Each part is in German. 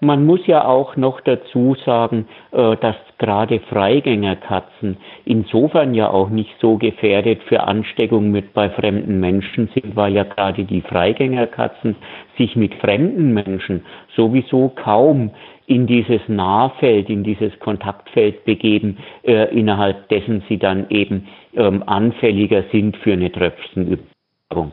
Man muss ja auch noch dazu sagen, äh, dass gerade Freigängerkatzen insofern ja auch nicht so gefährdet für Ansteckung mit bei fremden Menschen sind, weil ja gerade die Freigängerkatzen sich mit fremden Menschen sowieso kaum in dieses Nahfeld, in dieses Kontaktfeld begeben, äh, innerhalb dessen sie dann eben ähm, anfälliger sind für eine Tröpfchenübertragung.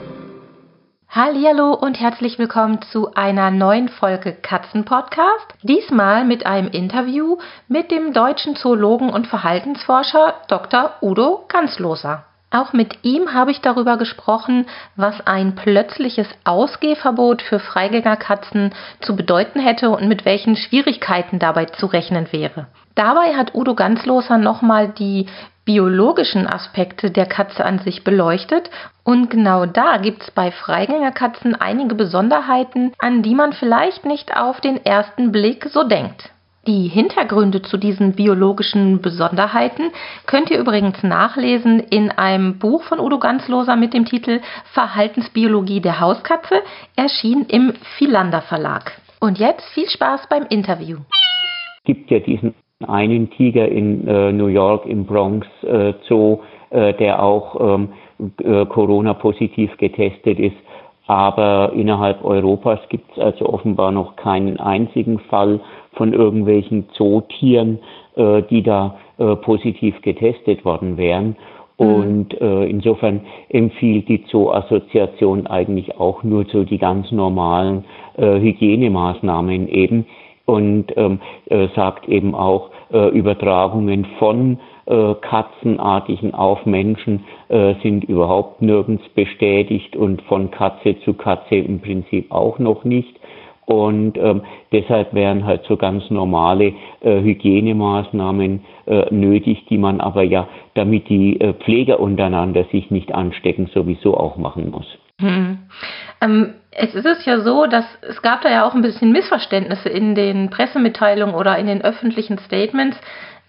Hallo und herzlich willkommen zu einer neuen Folge Katzenpodcast. Diesmal mit einem Interview mit dem deutschen Zoologen und Verhaltensforscher Dr. Udo Ganzloser. Auch mit ihm habe ich darüber gesprochen, was ein plötzliches Ausgehverbot für Freigängerkatzen zu bedeuten hätte und mit welchen Schwierigkeiten dabei zu rechnen wäre. Dabei hat Udo Ganzloser nochmal die biologischen Aspekte der Katze an sich beleuchtet und genau da gibt es bei Freigängerkatzen einige Besonderheiten, an die man vielleicht nicht auf den ersten Blick so denkt. Die Hintergründe zu diesen biologischen Besonderheiten könnt ihr übrigens nachlesen in einem Buch von Udo Ganzloser mit dem Titel Verhaltensbiologie der Hauskatze, erschienen im Philander Verlag. Und jetzt viel Spaß beim Interview. Es gibt ja diesen einen Tiger in äh, New York im Bronx äh, Zoo, äh, der auch ähm, äh, Corona-positiv getestet ist. Aber innerhalb Europas gibt es also offenbar noch keinen einzigen Fall von irgendwelchen Zootieren, äh, die da äh, positiv getestet worden wären. Mhm. Und äh, insofern empfiehlt die Zoo-Assoziation eigentlich auch nur so die ganz normalen äh, Hygienemaßnahmen eben und ähm, äh, sagt eben auch, äh, Übertragungen von äh, Katzenartigen auf Menschen äh, sind überhaupt nirgends bestätigt und von Katze zu Katze im Prinzip auch noch nicht. Und ähm, deshalb wären halt so ganz normale äh, Hygienemaßnahmen äh, nötig, die man aber ja, damit die äh, Pfleger untereinander sich nicht anstecken, sowieso auch machen muss. Hm. Ähm, es ist ja so, dass es gab da ja auch ein bisschen Missverständnisse in den Pressemitteilungen oder in den öffentlichen Statements.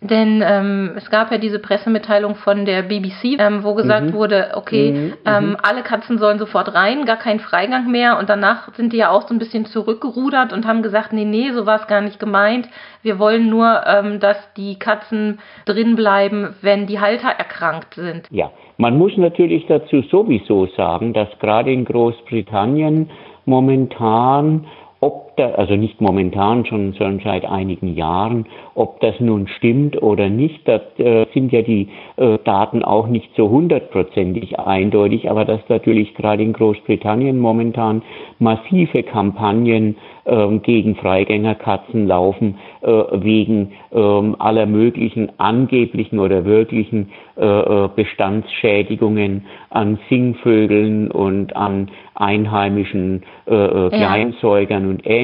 Denn ähm, es gab ja diese Pressemitteilung von der BBC, ähm, wo gesagt mhm. wurde, okay, mhm. ähm, mhm. alle Katzen sollen sofort rein, gar kein Freigang mehr. Und danach sind die ja auch so ein bisschen zurückgerudert und haben gesagt, nee, nee, so war es gar nicht gemeint. Wir wollen nur, ähm, dass die Katzen drin bleiben, wenn die Halter erkrankt sind. Ja, man muss natürlich dazu sowieso sagen, dass gerade in Großbritannien momentan ob da, also nicht momentan schon, sondern seit einigen Jahren, ob das nun stimmt oder nicht, da äh, sind ja die äh, Daten auch nicht so hundertprozentig eindeutig, aber dass natürlich gerade in Großbritannien momentan massive Kampagnen äh, gegen Freigängerkatzen laufen, äh, wegen ähm, aller möglichen angeblichen oder wirklichen äh, äh, Bestandsschädigungen an Singvögeln und an einheimischen Kleinsäugern und Ähnlichem.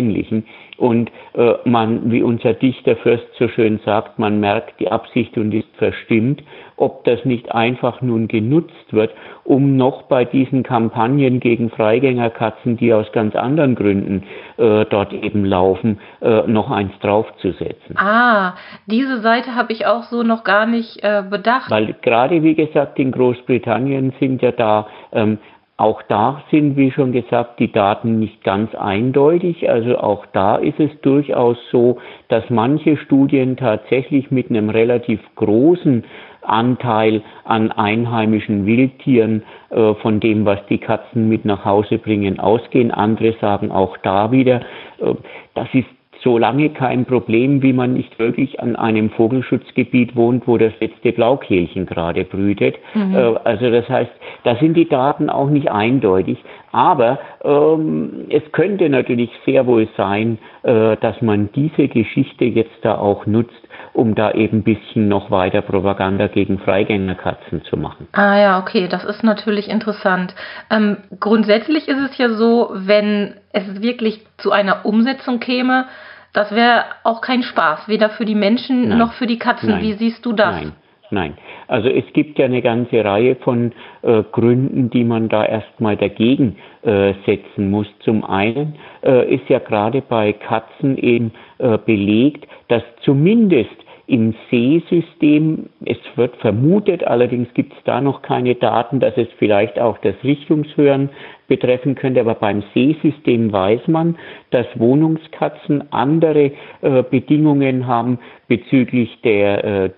Und äh, man, wie unser Dichter Fürst so schön sagt, man merkt die Absicht und ist verstimmt, ob das nicht einfach nun genutzt wird, um noch bei diesen Kampagnen gegen Freigängerkatzen, die aus ganz anderen Gründen äh, dort eben laufen, äh, noch eins draufzusetzen. Ah, diese Seite habe ich auch so noch gar nicht äh, bedacht. Weil gerade, wie gesagt, in Großbritannien sind ja da ähm, auch da sind, wie schon gesagt, die Daten nicht ganz eindeutig. Also auch da ist es durchaus so, dass manche Studien tatsächlich mit einem relativ großen Anteil an einheimischen Wildtieren äh, von dem, was die Katzen mit nach Hause bringen, ausgehen. Andere sagen auch da wieder, äh, das ist solange kein Problem, wie man nicht wirklich an einem Vogelschutzgebiet wohnt, wo das letzte Blaukehlchen gerade brütet. Mhm. Äh, also das heißt, da sind die Daten auch nicht eindeutig. Aber ähm, es könnte natürlich sehr wohl sein, äh, dass man diese Geschichte jetzt da auch nutzt, um da eben ein bisschen noch weiter Propaganda gegen Freigängerkatzen zu machen. Ah ja, okay, das ist natürlich interessant. Ähm, grundsätzlich ist es ja so, wenn es wirklich zu einer Umsetzung käme, Das wäre auch kein Spaß, weder für die Menschen Nein. noch für die Katzen. Nein. Wie siehst du das? Nein. Nein, also es gibt ja eine ganze Reihe von äh, Gründen, die man da erstmal dagegen äh, setzen muss. Zum einen äh, ist ja gerade bei Katzen eben äh, belegt, dass zumindest im Seesystem, es wird vermutet, allerdings gibt es da noch keine Daten, dass es vielleicht auch das Richtungshören betreffen könnte, aber beim Seesystem weiß man, dass Wohnungskatzen andere äh, Bedingungen haben bezüglich der äh,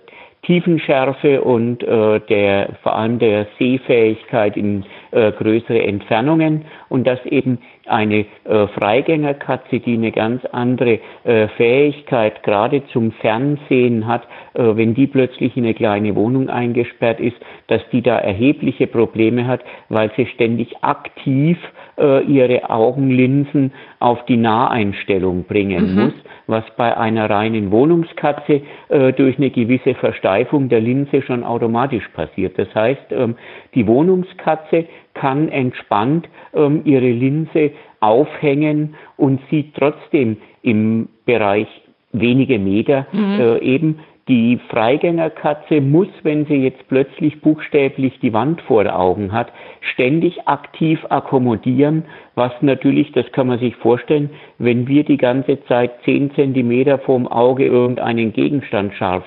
Tiefenschärfe und äh, der vor allem der Sehfähigkeit in äh, größere Entfernungen. Und dass eben eine äh, Freigängerkatze, die eine ganz andere äh, Fähigkeit gerade zum Fernsehen hat, äh, wenn die plötzlich in eine kleine Wohnung eingesperrt ist, dass die da erhebliche Probleme hat, weil sie ständig aktiv äh, ihre Augenlinsen auf die Naheinstellung bringen mhm. muss, was bei einer reinen Wohnungskatze äh, durch eine gewisse Versteifung der Linse schon automatisch passiert. Das heißt, ähm, die Wohnungskatze kann entspannt ähm, ihre Linse aufhängen und sieht trotzdem im Bereich wenige Meter mhm. äh, eben die Freigängerkatze muss, wenn sie jetzt plötzlich buchstäblich die Wand vor Augen hat, ständig aktiv akkommodieren, was natürlich, das kann man sich vorstellen, wenn wir die ganze Zeit zehn Zentimeter vorm Auge irgendeinen Gegenstand scharf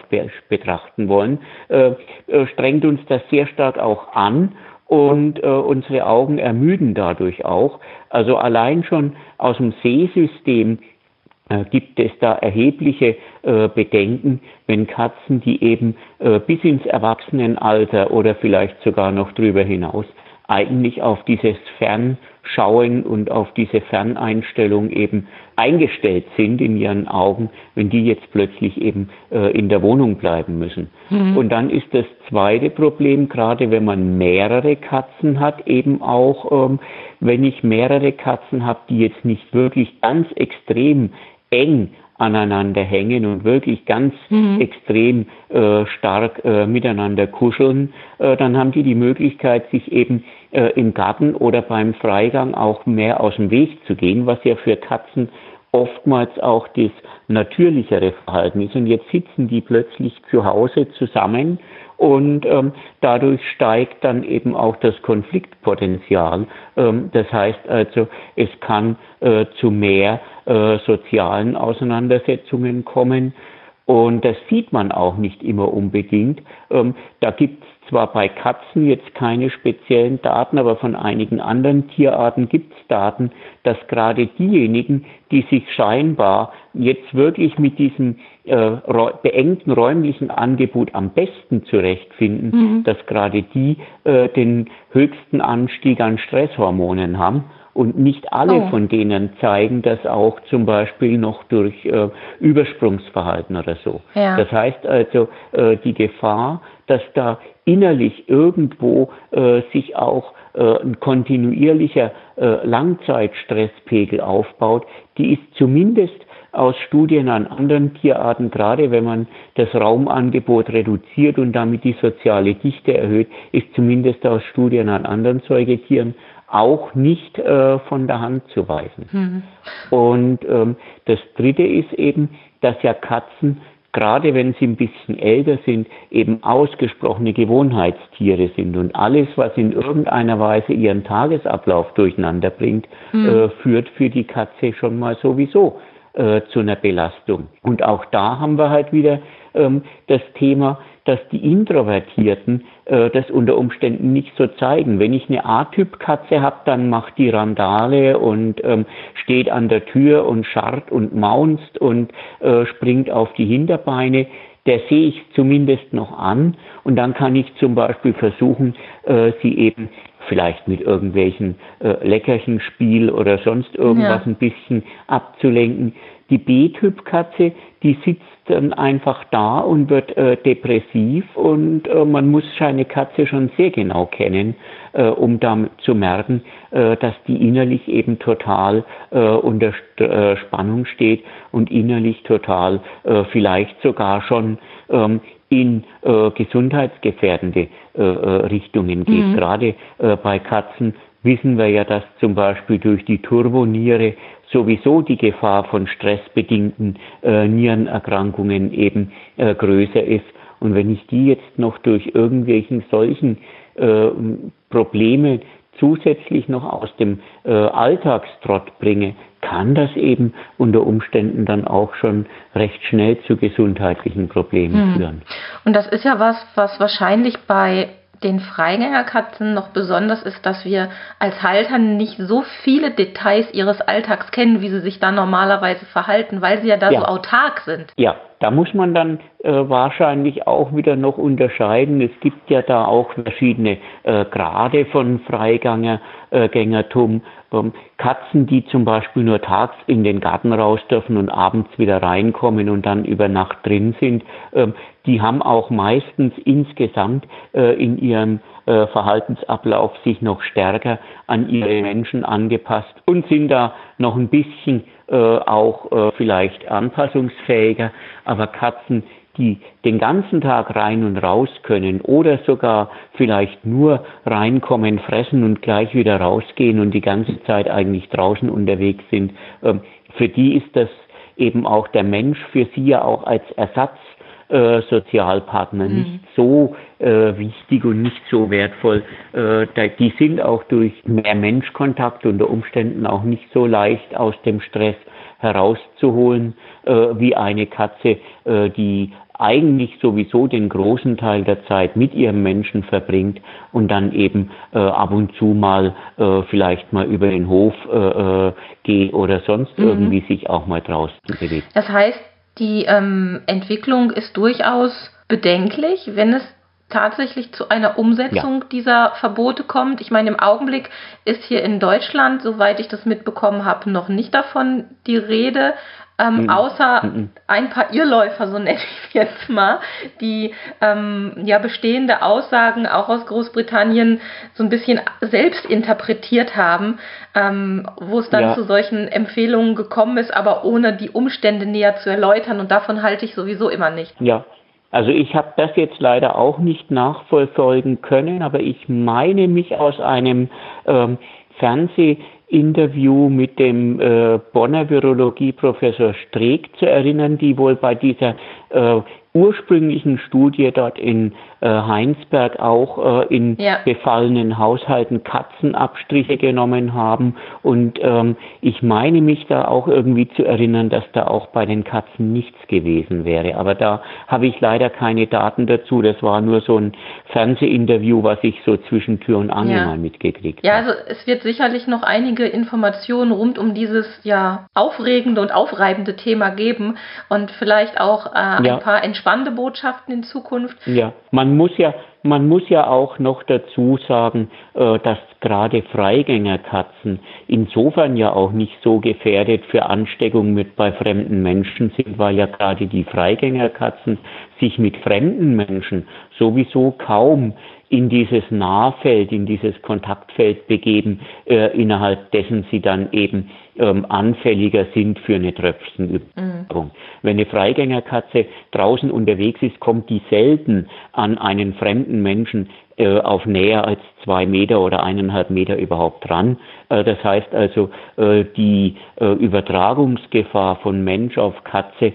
betrachten wollen, äh, äh, strengt uns das sehr stark auch an und äh, unsere Augen ermüden dadurch auch. Also allein schon aus dem Sehsystem äh, gibt es da erhebliche äh, Bedenken, wenn Katzen, die eben äh, bis ins Erwachsenenalter oder vielleicht sogar noch drüber hinaus eigentlich auf dieses Fernschauen und auf diese Ferneinstellung eben eingestellt sind in ihren Augen, wenn die jetzt plötzlich eben äh, in der Wohnung bleiben müssen. Mhm. Und dann ist das zweite Problem, gerade wenn man mehrere Katzen hat, eben auch, ähm, wenn ich mehrere Katzen habe, die jetzt nicht wirklich ganz extrem eng aneinander hängen und wirklich ganz mhm. extrem äh, stark äh, miteinander kuscheln, äh, dann haben die die Möglichkeit, sich eben äh, im Garten oder beim Freigang auch mehr aus dem Weg zu gehen, was ja für Katzen oftmals auch das natürlichere Verhalten ist. Und jetzt sitzen die plötzlich zu Hause zusammen und ähm, dadurch steigt dann eben auch das Konfliktpotenzial. Ähm, das heißt also, es kann äh, zu mehr äh, sozialen Auseinandersetzungen kommen. Und das sieht man auch nicht immer unbedingt. Ähm, da gibt es zwar bei Katzen jetzt keine speziellen Daten, aber von einigen anderen Tierarten gibt es Daten, dass gerade diejenigen, die sich scheinbar jetzt wirklich mit diesem äh, beengten räumlichen Angebot am besten zurechtfinden, mhm. dass gerade die äh, den höchsten Anstieg an Stresshormonen haben. Und nicht alle oh. von denen zeigen das auch zum Beispiel noch durch äh, Übersprungsverhalten oder so. Ja. Das heißt also, äh, die Gefahr, dass da innerlich irgendwo äh, sich auch äh, ein kontinuierlicher äh, Langzeitstresspegel aufbaut, die ist zumindest aus Studien an anderen Tierarten, gerade wenn man das Raumangebot reduziert und damit die soziale Dichte erhöht, ist zumindest aus Studien an anderen Säugetieren auch nicht äh, von der Hand zu weisen. Mhm. Und ähm, das Dritte ist eben, dass ja Katzen gerade wenn sie ein bisschen älter sind, eben ausgesprochene Gewohnheitstiere sind. Und alles, was in irgendeiner Weise ihren Tagesablauf durcheinander bringt, mhm. äh, führt für die Katze schon mal sowieso äh, zu einer Belastung. Und auch da haben wir halt wieder ähm, das Thema, dass die Introvertierten äh, das unter Umständen nicht so zeigen. Wenn ich eine A-Typ-Katze habe, dann macht die Randale und ähm, steht an der Tür und scharrt und maunzt und äh, springt auf die Hinterbeine. Der sehe ich zumindest noch an und dann kann ich zum Beispiel versuchen, äh, sie eben vielleicht mit irgendwelchen äh, Leckerchenspiel oder sonst irgendwas ja. ein bisschen abzulenken. Die B-Typ-Katze, die sitzt dann einfach da und wird äh, depressiv und äh, man muss seine Katze schon sehr genau kennen, äh, um da zu merken, äh, dass die innerlich eben total äh, unter äh, Spannung steht und innerlich total vielleicht sogar schon ähm, in gesundheitsgefährdende Richtungen geht. Mhm. Gerade bei Katzen wissen wir ja, dass zum Beispiel durch die Turboniere sowieso die Gefahr von stressbedingten äh, Nierenerkrankungen eben äh, größer ist. Und wenn ich die jetzt noch durch irgendwelchen solchen äh, Probleme zusätzlich noch aus dem äh, Alltagstrott bringe, kann das eben unter Umständen dann auch schon recht schnell zu gesundheitlichen Problemen hm. führen. Und das ist ja was, was wahrscheinlich bei den Freigängerkatzen noch besonders ist, dass wir als Halter nicht so viele Details ihres Alltags kennen, wie sie sich da normalerweise verhalten, weil sie ja da ja. so autark sind. Ja, da muss man dann äh, wahrscheinlich auch wieder noch unterscheiden. Es gibt ja da auch verschiedene äh, Grade von Freigängertum. Ähm, Katzen, die zum Beispiel nur tags in den Garten raus dürfen und abends wieder reinkommen und dann über Nacht drin sind, ähm, die haben auch meistens insgesamt äh, in ihrem äh, Verhaltensablauf sich noch stärker an ihre Menschen angepasst und sind da noch ein bisschen äh, auch äh, vielleicht anpassungsfähiger. Aber Katzen, die den ganzen Tag rein und raus können oder sogar vielleicht nur reinkommen, fressen und gleich wieder rausgehen und die ganze Zeit eigentlich draußen unterwegs sind, ähm, für die ist das eben auch der Mensch für sie ja auch als Ersatz äh, Sozialpartner mhm. nicht so äh, wichtig und nicht so wertvoll. Äh, die sind auch durch mehr Menschkontakt unter Umständen auch nicht so leicht aus dem Stress herauszuholen äh, wie eine Katze, äh, die eigentlich sowieso den großen Teil der Zeit mit ihrem Menschen verbringt und dann eben äh, ab und zu mal äh, vielleicht mal über den Hof äh, äh geht oder sonst mhm. irgendwie sich auch mal draußen bewegt. Das heißt, die ähm, Entwicklung ist durchaus bedenklich, wenn es tatsächlich zu einer Umsetzung ja. dieser Verbote kommt. Ich meine, im Augenblick ist hier in Deutschland, soweit ich das mitbekommen habe, noch nicht davon die Rede. Ähm, mhm. Außer mhm. ein paar Irrläufer, so nenne ich es jetzt mal, die ähm, ja bestehende Aussagen auch aus Großbritannien so ein bisschen selbst interpretiert haben, ähm, wo es dann ja. zu solchen Empfehlungen gekommen ist, aber ohne die Umstände näher zu erläutern. Und davon halte ich sowieso immer nicht. Ja, also ich habe das jetzt leider auch nicht nachverfolgen können, aber ich meine mich aus einem ähm, Fernsehinterview mit dem äh, Bonner Virologieprofessor Streeck zu erinnern, die wohl bei dieser äh, ursprünglichen Studie dort in äh, Heinsberg auch äh, in ja. befallenen Haushalten Katzenabstriche genommen haben. Und ähm, ich meine mich da auch irgendwie zu erinnern, dass da auch bei den Katzen nichts gewesen wäre. Aber da habe ich leider keine Daten dazu. Das war nur so ein Fernsehinterview, was ich so zwischen Tür und Angel ja. mal mitgekriegt habe. Ja, also es wird sicherlich noch einige Informationen rund um dieses ja aufregende und aufreibende Thema geben und vielleicht auch äh, ein paar Entscheidungen spannende Botschaften in Zukunft. Ja, man muss ja, man muss ja auch noch dazu sagen, äh, dass gerade Freigängerkatzen insofern ja auch nicht so gefährdet für Ansteckung mit bei fremden Menschen sind, weil ja gerade die Freigängerkatzen sich mit fremden Menschen sowieso kaum in dieses Nahfeld, in dieses Kontaktfeld begeben, äh, innerhalb dessen sie dann eben ähm, anfälliger sind für eine Tröpfchenübertragung. Mhm. Wenn eine Freigängerkatze draußen unterwegs ist, kommt die selten an einen fremden Menschen äh, auf näher als zwei Meter oder eineinhalb Meter überhaupt dran. Äh, das heißt also, äh, die äh, Übertragungsgefahr von Mensch auf Katze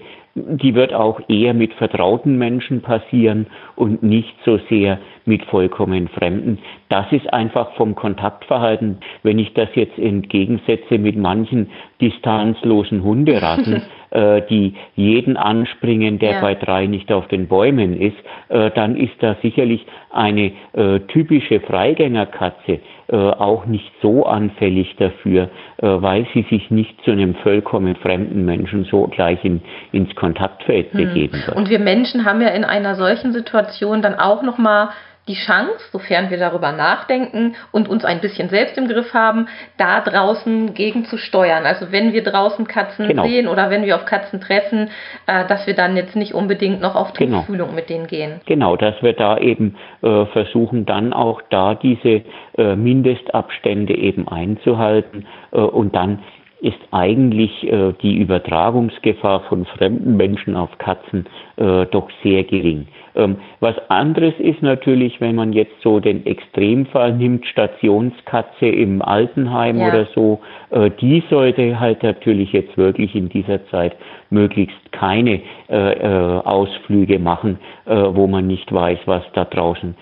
die wird auch eher mit vertrauten Menschen passieren und nicht so sehr mit vollkommen Fremden. Das ist einfach vom Kontaktverhalten, wenn ich das jetzt entgegensetze mit manchen distanzlosen Hunderassen, äh, die jeden anspringen, der ja. bei drei nicht auf den Bäumen ist, äh, dann ist da sicherlich eine äh, typische Freigängerkatze äh, auch nicht so anfällig dafür, äh, weil sie sich nicht zu einem vollkommen fremden Menschen so gleich in, ins Kontaktfeld hm. begeben wird. Und wir Menschen haben ja in einer solchen Situation dann auch nochmal die Chance, sofern wir darüber nachdenken und uns ein bisschen selbst im Griff haben, da draußen gegen zu steuern. Also wenn wir draußen Katzen genau. sehen oder wenn wir auf Katzen treffen, äh, dass wir dann jetzt nicht unbedingt noch auf. Tuchfühlung genau. mit denen gehen. Genau, dass wir da eben äh, versuchen, dann auch da diese äh, Mindestabstände eben einzuhalten äh, und dann ist eigentlich äh, die Übertragungsgefahr von fremden Menschen auf Katzen äh, doch sehr gering. Ähm, was anderes ist natürlich, wenn man jetzt so den Extremfall nimmt, Stationskatze im Altenheim ja. oder so, äh, die sollte halt natürlich jetzt wirklich in dieser Zeit möglichst keine äh, äh, Ausflüge machen, wo man nicht weiß, was da draußen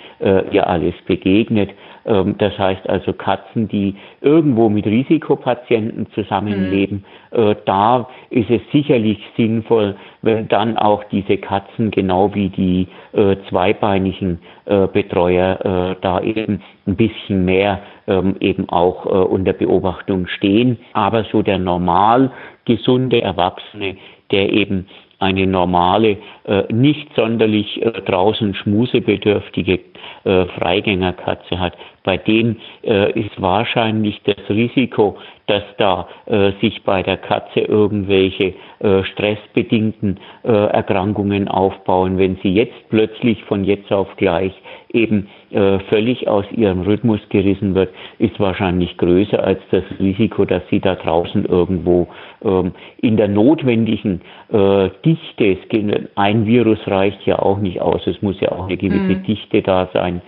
ihr alles begegnet. Ähm, das heißt also Katzen, die irgendwo mit Risikopatienten zusammenleben, mhm. da ist es sicherlich sinnvoll, wenn dann auch diese Katzen genau wie die äh, zweibeinigen äh, Betreuer äh, da eben ein bisschen mehr ähm, eben auch äh, unter Beobachtung stehen. Aber so der normal gesunde Erwachsene, der eben eine normale, äh, nicht sonderlich äh, draußen schmusebedürftige äh, Freigängerkatze hat, bei denen äh, ist wahrscheinlich das Risiko, dass da äh, sich bei der Katze irgendwelche äh, stressbedingten äh, Erkrankungen aufbauen, wenn sie jetzt plötzlich von jetzt auf gleich eben äh, völlig aus ihrem Rhythmus gerissen wird, ist wahrscheinlich größer als das Risiko, dass sie da draußen irgendwo ähm, in der notwendigen äh, Dichte, ein Virus reicht ja auch nicht aus, es muss ja auch eine gewisse mhm. Dichte da sein.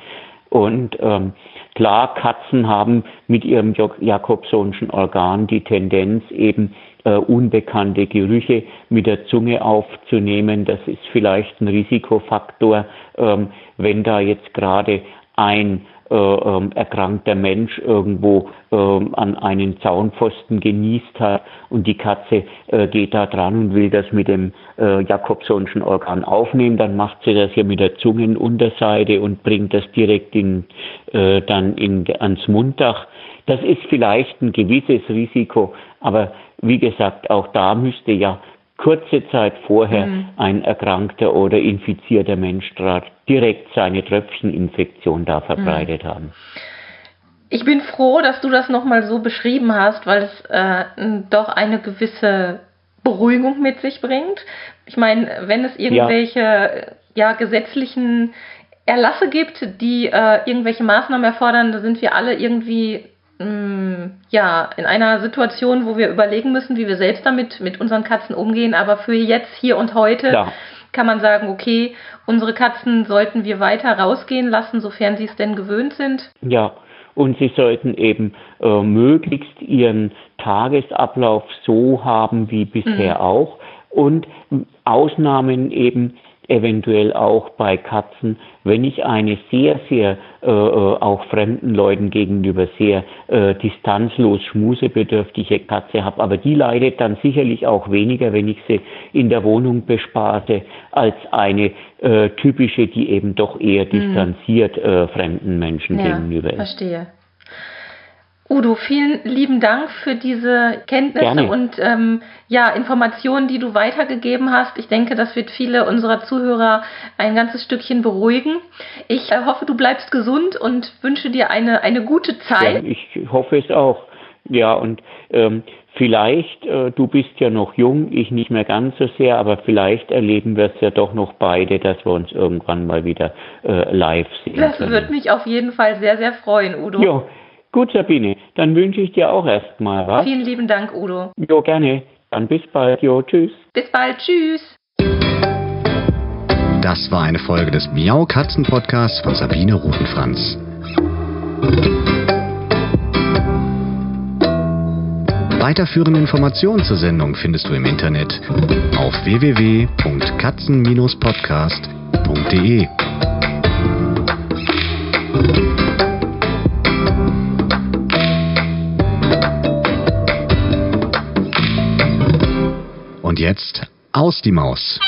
Und ähm, klar, Katzen haben mit ihrem Jakobsonschen Organ die Tendenz, eben äh, unbekannte Gerüche mit der Zunge aufzunehmen. Das ist vielleicht ein Risikofaktor, ähm, wenn da jetzt gerade ein ähm, erkrankter Mensch irgendwo ähm, an einen Zaunpfosten genießt hat und die Katze äh, geht da dran und will das mit dem äh, Jakobsonschen Organ aufnehmen, dann macht sie das ja mit der Zungenunterseite und bringt das direkt in, äh, dann in, ans Munddach. Das ist vielleicht ein gewisses Risiko, aber wie gesagt, auch da müsste ja kurze Zeit vorher mhm. ein erkrankter oder infizierter Mensch direkt seine Tröpfcheninfektion da verbreitet mhm. haben. Ich bin froh, dass du das nochmal so beschrieben hast, weil es äh, doch eine gewisse Beruhigung mit sich bringt. Ich meine, wenn es irgendwelche ja. ja gesetzlichen Erlasse gibt, die äh, irgendwelche Maßnahmen erfordern, da sind wir alle irgendwie ja, in einer Situation, wo wir überlegen müssen, wie wir selbst damit mit unseren Katzen umgehen. Aber für jetzt, hier und heute ja. kann man sagen, okay, unsere Katzen sollten wir weiter rausgehen lassen, sofern sie es denn gewöhnt sind. Ja, und sie sollten eben äh, möglichst ihren Tagesablauf so haben wie bisher mhm. auch. Und Ausnahmen eben eventuell auch bei Katzen, wenn ich eine sehr, sehr äh, äh, auch fremden Leuten gegenüber sehr äh, distanzlos schmusebedürftige Katze habe. Aber die leidet dann sicherlich auch weniger, wenn ich sie in der Wohnung besparte, als eine äh, typische, die eben doch eher hm. distanziert äh, fremden Menschen ja, gegenüber ist. Verstehe. Udo, vielen lieben Dank für diese Kenntnisse Gerne. und ähm, ja, Informationen, die du weitergegeben hast. Ich denke, das wird viele unserer Zuhörer ein ganzes Stückchen beruhigen. Ich äh, hoffe, du bleibst gesund und wünsche dir eine, eine gute Zeit. Ja, ich hoffe es auch. Ja, und ähm, vielleicht, äh, du bist ja noch jung, ich nicht mehr ganz so sehr, aber vielleicht erleben wir es ja doch noch beide, dass wir uns irgendwann mal wieder äh, live sehen. Das würde mich auf jeden Fall sehr, sehr freuen, Udo. Ja. Gut, Sabine, dann wünsche ich dir auch erstmal was. Vielen lieben Dank, Udo. Jo, gerne. Dann bis bald. Jo, tschüss. Bis bald. Tschüss. Das war eine Folge des Miau Katzen Podcasts von Sabine Rutenfranz. Weiterführende Informationen zur Sendung findest du im Internet auf www.katzen-podcast.de. jetzt aus die Maus.